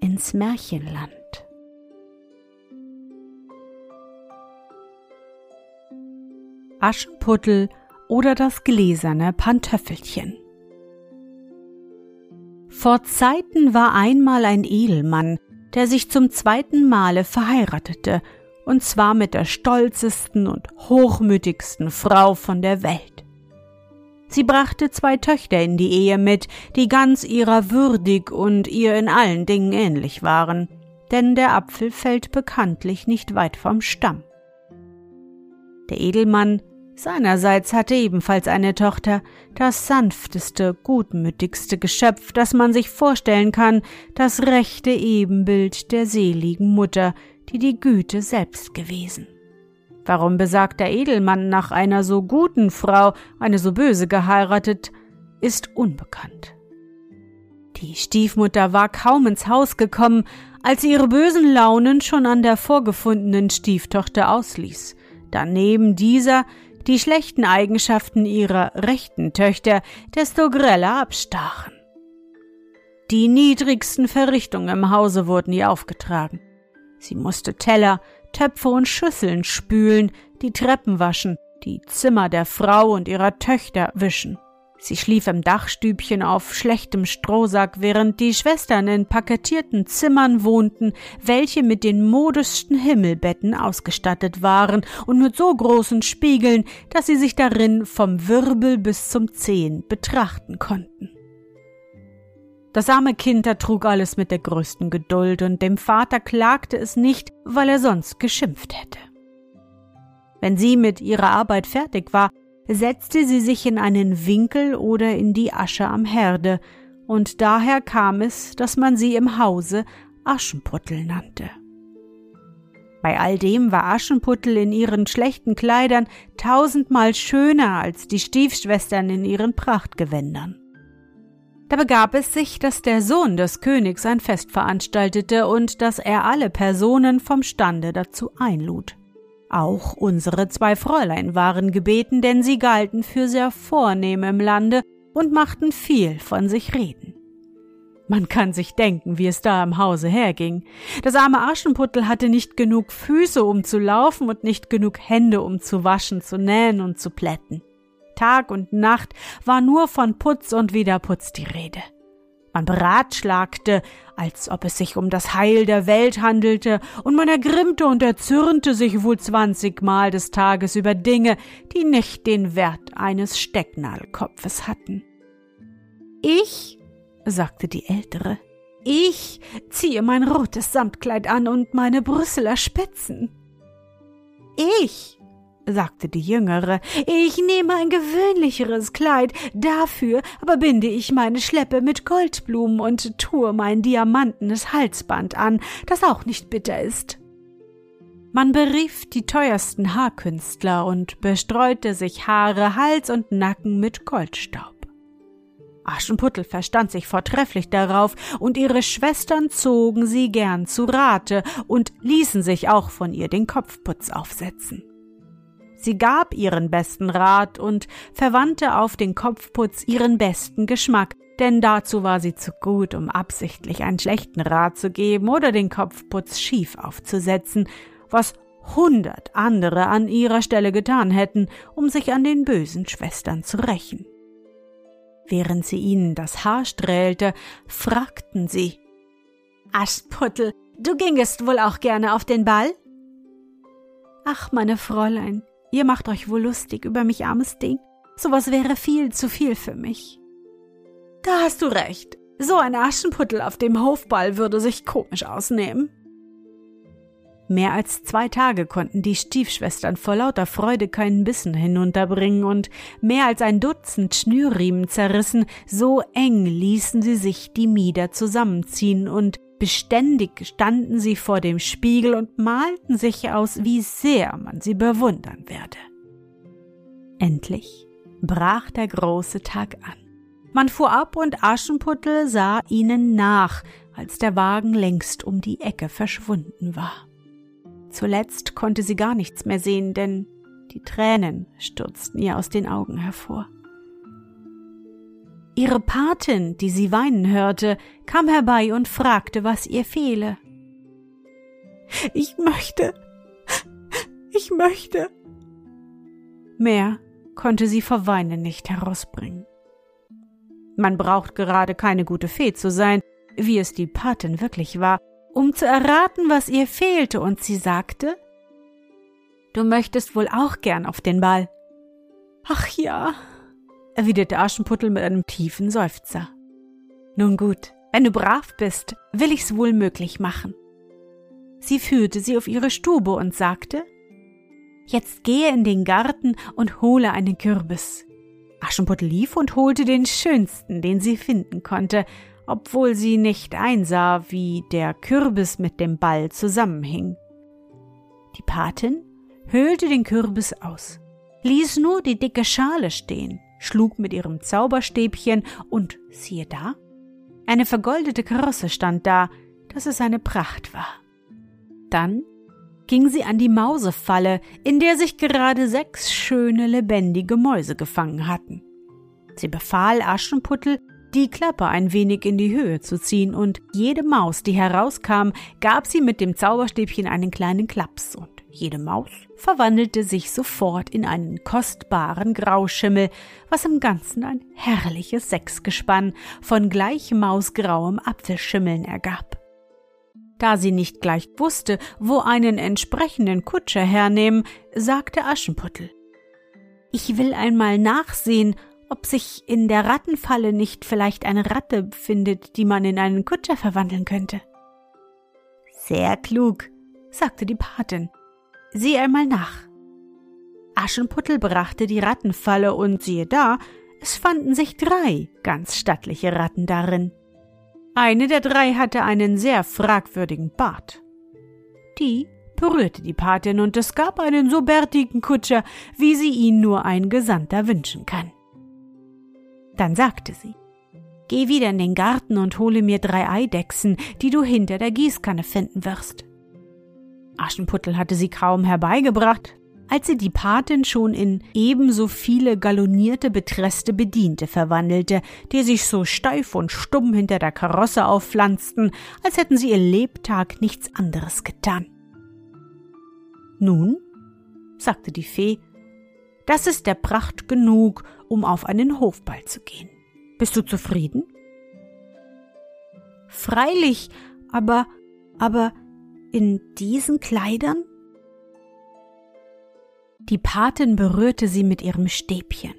ins Märchenland. Aschenputtel oder das gläserne Pantöffelchen. Vor Zeiten war einmal ein Edelmann, der sich zum zweiten Male verheiratete, und zwar mit der stolzesten und hochmütigsten Frau von der Welt. Sie brachte zwei Töchter in die Ehe mit, die ganz ihrer würdig und ihr in allen Dingen ähnlich waren, denn der Apfel fällt bekanntlich nicht weit vom Stamm. Der Edelmann seinerseits hatte ebenfalls eine Tochter, das sanfteste, gutmütigste Geschöpf, das man sich vorstellen kann, das rechte Ebenbild der seligen Mutter, die die Güte selbst gewesen. Warum besagt der Edelmann nach einer so guten Frau eine so böse geheiratet, ist unbekannt. Die Stiefmutter war kaum ins Haus gekommen, als sie ihre bösen Launen schon an der vorgefundenen Stieftochter ausließ, daneben dieser die schlechten Eigenschaften ihrer rechten Töchter desto greller abstachen. Die niedrigsten Verrichtungen im Hause wurden ihr aufgetragen. Sie musste Teller, Töpfe und Schüsseln spülen, die Treppen waschen, die Zimmer der Frau und ihrer Töchter wischen. Sie schlief im Dachstübchen auf schlechtem Strohsack, während die Schwestern in paketierten Zimmern wohnten, welche mit den modesten Himmelbetten ausgestattet waren und mit so großen Spiegeln, dass sie sich darin vom Wirbel bis zum Zehen betrachten konnten. Das arme Kind ertrug alles mit der größten Geduld, und dem Vater klagte es nicht, weil er sonst geschimpft hätte. Wenn sie mit ihrer Arbeit fertig war, setzte sie sich in einen Winkel oder in die Asche am Herde, und daher kam es, dass man sie im Hause Aschenputtel nannte. Bei all dem war Aschenputtel in ihren schlechten Kleidern tausendmal schöner als die Stiefschwestern in ihren Prachtgewändern. Da begab es sich, dass der Sohn des Königs ein Fest veranstaltete und dass er alle Personen vom Stande dazu einlud. Auch unsere zwei Fräulein waren gebeten, denn sie galten für sehr vornehm im Lande und machten viel von sich reden. Man kann sich denken, wie es da im Hause herging. Das arme Aschenputtel hatte nicht genug Füße, um zu laufen und nicht genug Hände, um zu waschen, zu nähen und zu plätten. Tag und Nacht war nur von Putz und Wiederputz die Rede. Man beratschlagte, als ob es sich um das Heil der Welt handelte, und man ergrimmte und erzürnte sich wohl zwanzigmal des Tages über Dinge, die nicht den Wert eines Stecknadelkopfes hatten. Ich, sagte die Ältere, ich ziehe mein rotes Samtkleid an und meine Brüsseler Spitzen. Ich, sagte die Jüngere, ich nehme ein gewöhnlicheres Kleid, dafür aber binde ich meine Schleppe mit Goldblumen und tue mein diamantenes Halsband an, das auch nicht bitter ist. Man berief die teuersten Haarkünstler und bestreute sich Haare, Hals und Nacken mit Goldstaub. Aschenputtel verstand sich vortrefflich darauf, und ihre Schwestern zogen sie gern zu Rate und ließen sich auch von ihr den Kopfputz aufsetzen. Sie gab ihren besten Rat und verwandte auf den Kopfputz ihren besten Geschmack, denn dazu war sie zu gut, um absichtlich einen schlechten Rat zu geben oder den Kopfputz schief aufzusetzen, was hundert andere an ihrer Stelle getan hätten, um sich an den bösen Schwestern zu rächen. Während sie ihnen das Haar strählte, fragten sie Aschputtel, du gingest wohl auch gerne auf den Ball? Ach, meine Fräulein, ihr macht euch wohl lustig über mich, armes Ding. Sowas wäre viel zu viel für mich. Da hast du recht. So ein Aschenputtel auf dem Hofball würde sich komisch ausnehmen. Mehr als zwei Tage konnten die Stiefschwestern vor lauter Freude keinen Bissen hinunterbringen und mehr als ein Dutzend Schnürriemen zerrissen, so eng ließen sie sich die Mieder zusammenziehen und beständig standen sie vor dem Spiegel und malten sich aus, wie sehr man sie bewundern werde. Endlich brach der große Tag an. Man fuhr ab und Aschenputtel sah ihnen nach, als der Wagen längst um die Ecke verschwunden war. Zuletzt konnte sie gar nichts mehr sehen, denn die Tränen stürzten ihr aus den Augen hervor. Ihre Patin, die sie weinen hörte, kam herbei und fragte, was ihr fehle. Ich möchte, ich möchte. Mehr konnte sie vor Weinen nicht herausbringen. Man braucht gerade keine gute Fee zu sein, wie es die Patin wirklich war, um zu erraten, was ihr fehlte, und sie sagte Du möchtest wohl auch gern auf den Ball. Ach ja, erwiderte Aschenputtel mit einem tiefen Seufzer. Nun gut, wenn du brav bist, will ich's wohl möglich machen. Sie führte sie auf ihre Stube und sagte Jetzt gehe in den Garten und hole einen Kürbis. Aschenputtel lief und holte den schönsten, den sie finden konnte, obwohl sie nicht einsah, wie der Kürbis mit dem Ball zusammenhing. Die Patin höhlte den Kürbis aus, ließ nur die dicke Schale stehen, schlug mit ihrem Zauberstäbchen und siehe da, eine vergoldete Karosse stand da, dass es eine Pracht war. Dann ging sie an die Mausefalle, in der sich gerade sechs schöne lebendige Mäuse gefangen hatten. Sie befahl Aschenputtel, die Klappe ein wenig in die Höhe zu ziehen, und jede Maus, die herauskam, gab sie mit dem Zauberstäbchen einen kleinen Klaps, und jede Maus verwandelte sich sofort in einen kostbaren Grauschimmel, was im Ganzen ein herrliches Sechsgespann von gleich mausgrauem Apfelschimmeln ergab. Da sie nicht gleich wusste, wo einen entsprechenden Kutscher hernehmen, sagte Aschenputtel. Ich will einmal nachsehen, ob sich in der Rattenfalle nicht vielleicht eine Ratte befindet, die man in einen Kutscher verwandeln könnte. Sehr klug, sagte die Patin. Sieh einmal nach. Aschenputtel brachte die Rattenfalle und siehe da, es fanden sich drei ganz stattliche Ratten darin. Eine der drei hatte einen sehr fragwürdigen Bart. Die berührte die Patin und es gab einen so bärtigen Kutscher, wie sie ihn nur ein Gesandter wünschen kann. Dann sagte sie, Geh wieder in den Garten und hole mir drei Eidechsen, die du hinter der Gießkanne finden wirst. Aschenputtel hatte sie kaum herbeigebracht, als sie die Patin schon in ebenso viele galonierte, betresste Bediente verwandelte, die sich so steif und stumm hinter der Karosse aufpflanzten, als hätten sie ihr Lebtag nichts anderes getan. Nun, sagte die Fee, das ist der Pracht genug, um auf einen Hofball zu gehen. Bist du zufrieden? Freilich, aber, aber in diesen Kleidern? Die Patin berührte sie mit ihrem Stäbchen.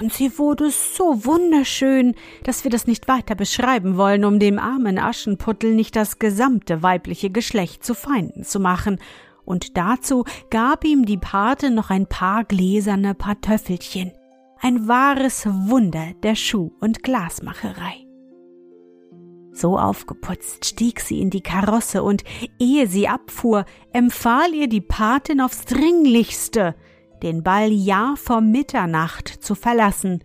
Und sie wurde so wunderschön, dass wir das nicht weiter beschreiben wollen, um dem armen Aschenputtel nicht das gesamte weibliche Geschlecht zu Feinden zu machen und dazu gab ihm die Pate noch ein paar gläserne Pantöffelchen, ein wahres Wunder der Schuh- und Glasmacherei. So aufgeputzt stieg sie in die Karosse und ehe sie abfuhr, empfahl ihr die Patin aufs Dringlichste, den Ball ja vor Mitternacht zu verlassen,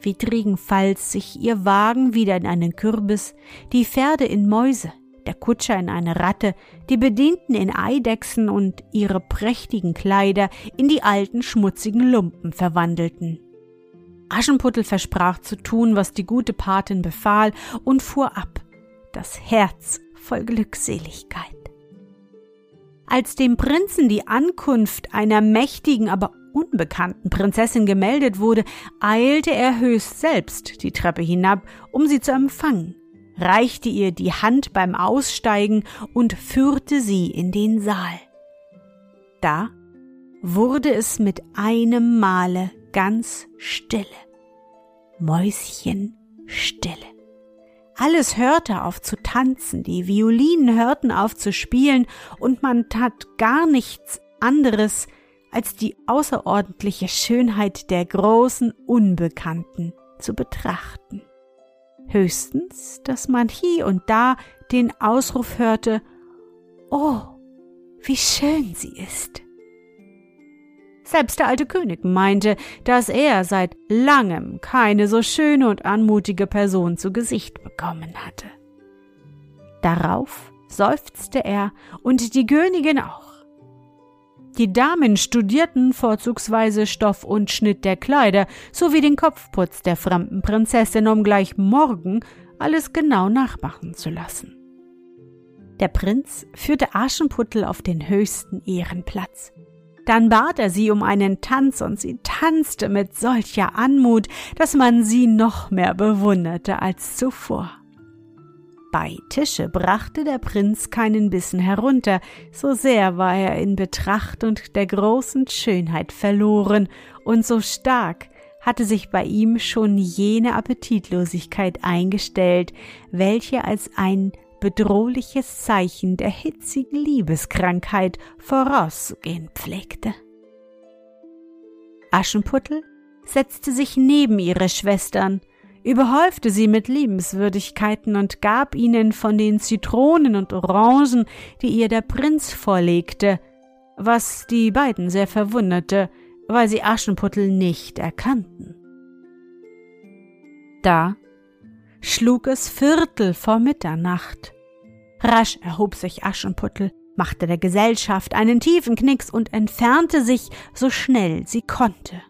widrigenfalls sich ihr Wagen wieder in einen Kürbis, die Pferde in Mäuse, der Kutscher in eine Ratte, die Bedienten in Eidechsen und ihre prächtigen Kleider in die alten schmutzigen Lumpen verwandelten. Aschenputtel versprach zu tun, was die gute Patin befahl, und fuhr ab, das Herz voll Glückseligkeit. Als dem Prinzen die Ankunft einer mächtigen, aber unbekannten Prinzessin gemeldet wurde, eilte er höchst selbst die Treppe hinab, um sie zu empfangen reichte ihr die Hand beim Aussteigen und führte sie in den Saal. Da wurde es mit einem Male ganz stille. Mäuschenstille. Alles hörte auf zu tanzen, die Violinen hörten auf zu spielen, und man tat gar nichts anderes, als die außerordentliche Schönheit der großen Unbekannten zu betrachten. Höchstens, dass man hier und da den Ausruf hörte Oh, wie schön sie ist. Selbst der alte König meinte, dass er seit langem keine so schöne und anmutige Person zu Gesicht bekommen hatte. Darauf seufzte er und die Königin auch. Die Damen studierten vorzugsweise Stoff und Schnitt der Kleider sowie den Kopfputz der fremden Prinzessin, um gleich morgen alles genau nachmachen zu lassen. Der Prinz führte Aschenputtel auf den höchsten Ehrenplatz. Dann bat er sie um einen Tanz und sie tanzte mit solcher Anmut, dass man sie noch mehr bewunderte als zuvor. Bei Tische brachte der Prinz keinen Bissen herunter, so sehr war er in Betracht und der großen Schönheit verloren, und so stark hatte sich bei ihm schon jene Appetitlosigkeit eingestellt, welche als ein bedrohliches Zeichen der hitzigen Liebeskrankheit vorauszugehen pflegte. Aschenputtel setzte sich neben ihre Schwestern, überhäufte sie mit Liebenswürdigkeiten und gab ihnen von den Zitronen und Orangen, die ihr der Prinz vorlegte, was die beiden sehr verwunderte, weil sie Aschenputtel nicht erkannten. Da schlug es Viertel vor Mitternacht. Rasch erhob sich Aschenputtel, machte der Gesellschaft einen tiefen Knicks und entfernte sich so schnell sie konnte.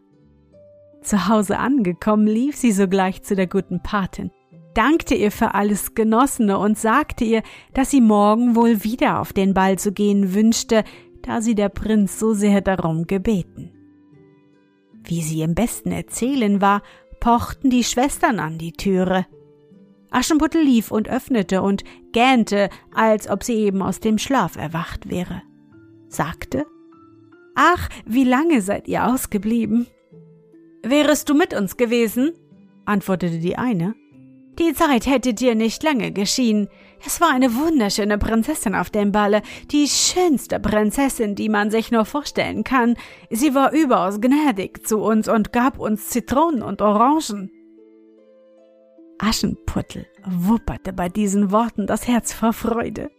Zu Hause angekommen, lief sie sogleich zu der guten Patin, dankte ihr für alles Genossene und sagte ihr, dass sie morgen wohl wieder auf den Ball zu gehen wünschte, da sie der Prinz so sehr darum gebeten. Wie sie im besten erzählen war, pochten die Schwestern an die Türe. Aschenputtel lief und öffnete und gähnte, als ob sie eben aus dem Schlaf erwacht wäre. Sagte, Ach, wie lange seid ihr ausgeblieben? Wärest du mit uns gewesen? antwortete die eine. Die Zeit hätte dir nicht lange geschienen. Es war eine wunderschöne Prinzessin auf dem Balle, die schönste Prinzessin, die man sich nur vorstellen kann. Sie war überaus gnädig zu uns und gab uns Zitronen und Orangen. Aschenputtel wupperte bei diesen Worten das Herz vor Freude.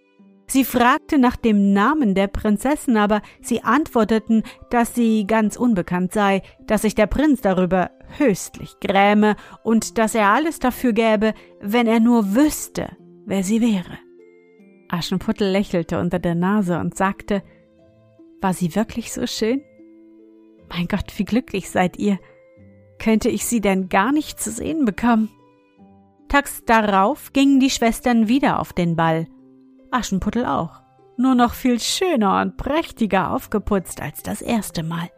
Sie fragte nach dem Namen der Prinzessin, aber sie antworteten, dass sie ganz unbekannt sei, dass sich der Prinz darüber höchstlich gräme und dass er alles dafür gäbe, wenn er nur wüsste, wer sie wäre. Aschenputtel lächelte unter der Nase und sagte, war sie wirklich so schön? Mein Gott, wie glücklich seid ihr. Könnte ich sie denn gar nicht zu sehen bekommen? Tags darauf gingen die Schwestern wieder auf den Ball, Aschenputtel auch, nur noch viel schöner und prächtiger aufgeputzt als das erste Mal.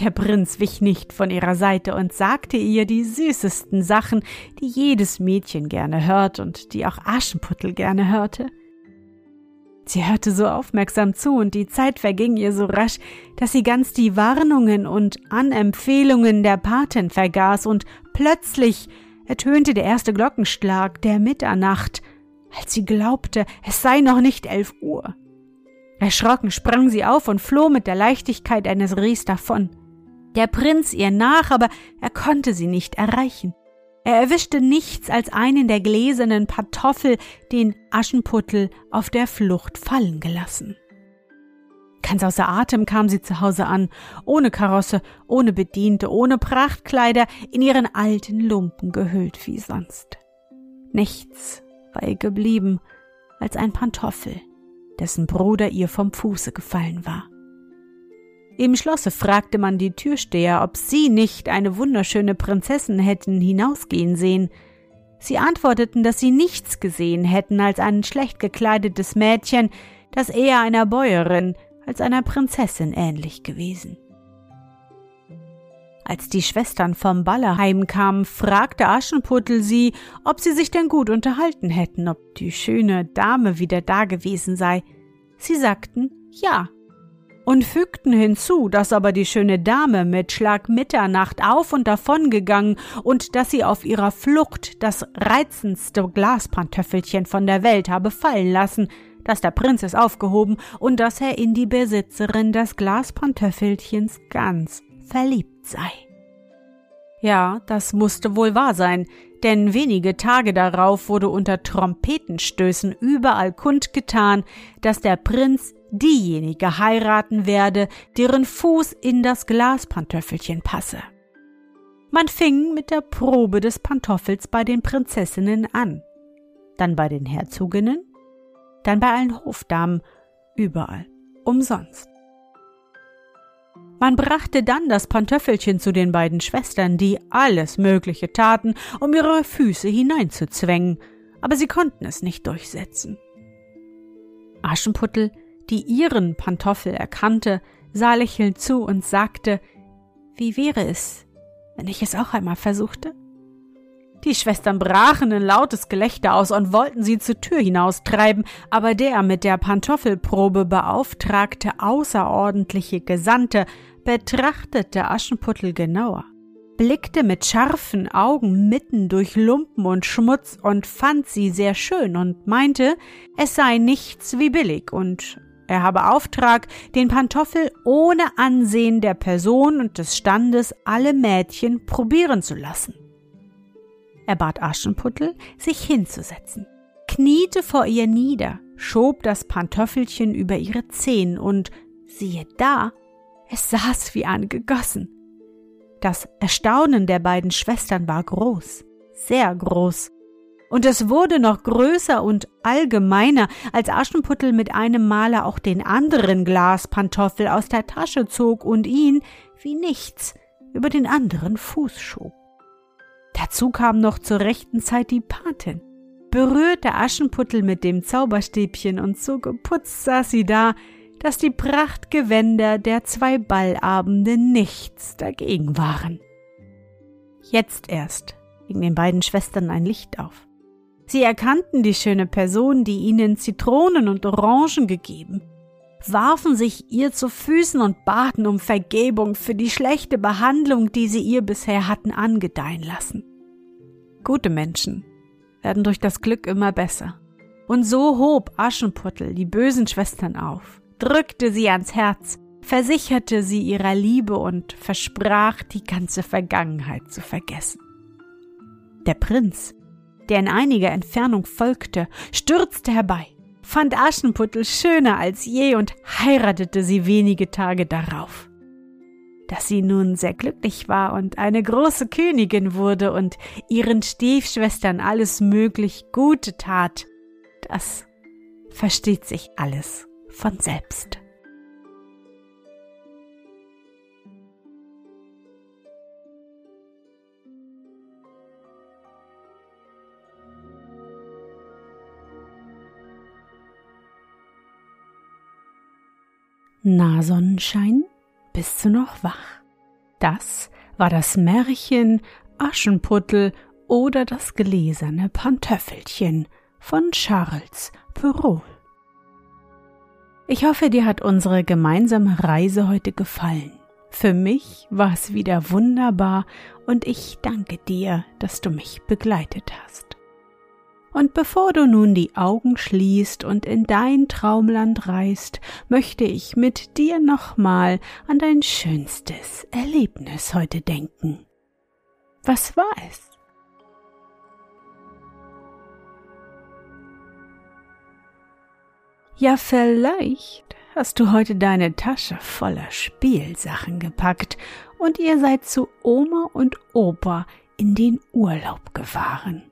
Der Prinz wich nicht von ihrer Seite und sagte ihr die süßesten Sachen, die jedes Mädchen gerne hört und die auch Aschenputtel gerne hörte. Sie hörte so aufmerksam zu und die Zeit verging ihr so rasch, dass sie ganz die Warnungen und Anempfehlungen der Patin vergaß und plötzlich ertönte der erste Glockenschlag der Mitternacht als sie glaubte, es sei noch nicht elf Uhr. Erschrocken sprang sie auf und floh mit der Leichtigkeit eines Rehs davon. Der Prinz ihr nach, aber er konnte sie nicht erreichen. Er erwischte nichts als einen der gläsernen Pantoffel, den Aschenputtel auf der Flucht fallen gelassen. Ganz außer Atem kam sie zu Hause an, ohne Karosse, ohne Bediente, ohne Prachtkleider, in ihren alten Lumpen gehüllt wie sonst. Nichts war ihr geblieben als ein Pantoffel, dessen Bruder ihr vom Fuße gefallen war. Im Schlosse fragte man die Türsteher, ob sie nicht eine wunderschöne Prinzessin hätten hinausgehen sehen. Sie antworteten, dass sie nichts gesehen hätten als ein schlecht gekleidetes Mädchen, das eher einer Bäuerin als einer Prinzessin ähnlich gewesen. Als die Schwestern vom Balle heimkamen, fragte Aschenputtel sie, ob sie sich denn gut unterhalten hätten, ob die schöne Dame wieder da gewesen sei. Sie sagten ja und fügten hinzu, dass aber die schöne Dame mit Schlag Mitternacht auf und davon gegangen und dass sie auf ihrer Flucht das reizendste Glaspantöffelchen von der Welt habe fallen lassen, dass der Prinz es aufgehoben und dass er in die Besitzerin des Glaspantöffelchens ganz verliebt sei. Ja, das musste wohl wahr sein, denn wenige Tage darauf wurde unter Trompetenstößen überall kundgetan, dass der Prinz diejenige heiraten werde, deren Fuß in das Glaspantöffelchen passe. Man fing mit der Probe des Pantoffels bei den Prinzessinnen an, dann bei den Herzoginnen, dann bei allen Hofdamen, überall, umsonst. Man brachte dann das Pantöffelchen zu den beiden Schwestern, die alles Mögliche taten, um ihre Füße hineinzuzwängen, aber sie konnten es nicht durchsetzen. Aschenputtel, die ihren Pantoffel erkannte, sah lächelnd zu und sagte, wie wäre es, wenn ich es auch einmal versuchte? Die Schwestern brachen in lautes Gelächter aus und wollten sie zur Tür hinaustreiben, aber der mit der Pantoffelprobe beauftragte außerordentliche Gesandte betrachtete Aschenputtel genauer, blickte mit scharfen Augen mitten durch Lumpen und Schmutz und fand sie sehr schön und meinte, es sei nichts wie billig und er habe Auftrag, den Pantoffel ohne Ansehen der Person und des Standes alle Mädchen probieren zu lassen. Er bat Aschenputtel, sich hinzusetzen, kniete vor ihr nieder, schob das Pantoffelchen über ihre Zehen und siehe da, es saß wie angegossen. Das Erstaunen der beiden Schwestern war groß, sehr groß. Und es wurde noch größer und allgemeiner, als Aschenputtel mit einem Male auch den anderen Glaspantoffel aus der Tasche zog und ihn, wie nichts, über den anderen Fuß schob. Dazu kam noch zur rechten Zeit die Patin, berührte Aschenputtel mit dem Zauberstäbchen und so geputzt saß sie da, dass die Prachtgewänder der zwei Ballabende nichts dagegen waren. Jetzt erst ging den beiden Schwestern ein Licht auf. Sie erkannten die schöne Person, die ihnen Zitronen und Orangen gegeben, warfen sich ihr zu Füßen und baten um Vergebung für die schlechte Behandlung, die sie ihr bisher hatten angedeihen lassen. Gute Menschen werden durch das Glück immer besser. Und so hob Aschenputtel die bösen Schwestern auf drückte sie ans Herz, versicherte sie ihrer Liebe und versprach, die ganze Vergangenheit zu vergessen. Der Prinz, der in einiger Entfernung folgte, stürzte herbei, fand Aschenputtel schöner als je und heiratete sie wenige Tage darauf. Dass sie nun sehr glücklich war und eine große Königin wurde und ihren Stiefschwestern alles möglich Gute tat, das versteht sich alles von selbst. Na Sonnenschein, bist du noch wach? Das war das Märchen Aschenputtel oder das gläserne Pantöffelchen von Charles Perrault. Ich hoffe, dir hat unsere gemeinsame Reise heute gefallen. Für mich war es wieder wunderbar und ich danke dir, dass du mich begleitet hast. Und bevor du nun die Augen schließt und in dein Traumland reist, möchte ich mit dir nochmal an dein schönstes Erlebnis heute denken. Was war es? Ja, vielleicht hast du heute deine Tasche voller Spielsachen gepackt und ihr seid zu Oma und Opa in den Urlaub gefahren.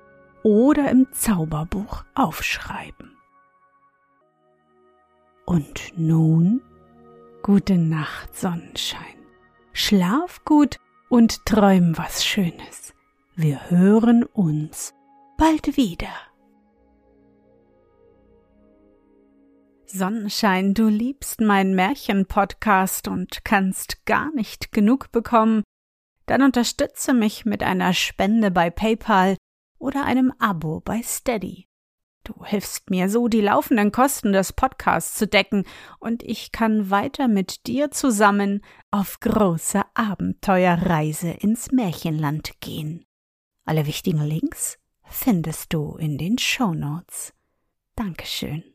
oder im Zauberbuch aufschreiben. Und nun gute Nacht, Sonnenschein. Schlaf gut und träum was Schönes. Wir hören uns bald wieder. Sonnenschein, du liebst meinen Märchen-Podcast und kannst gar nicht genug bekommen, dann unterstütze mich mit einer Spende bei PayPal oder einem Abo bei Steady. Du hilfst mir so, die laufenden Kosten des Podcasts zu decken, und ich kann weiter mit dir zusammen auf große Abenteuerreise ins Märchenland gehen. Alle wichtigen Links findest du in den Show Notes. Dankeschön.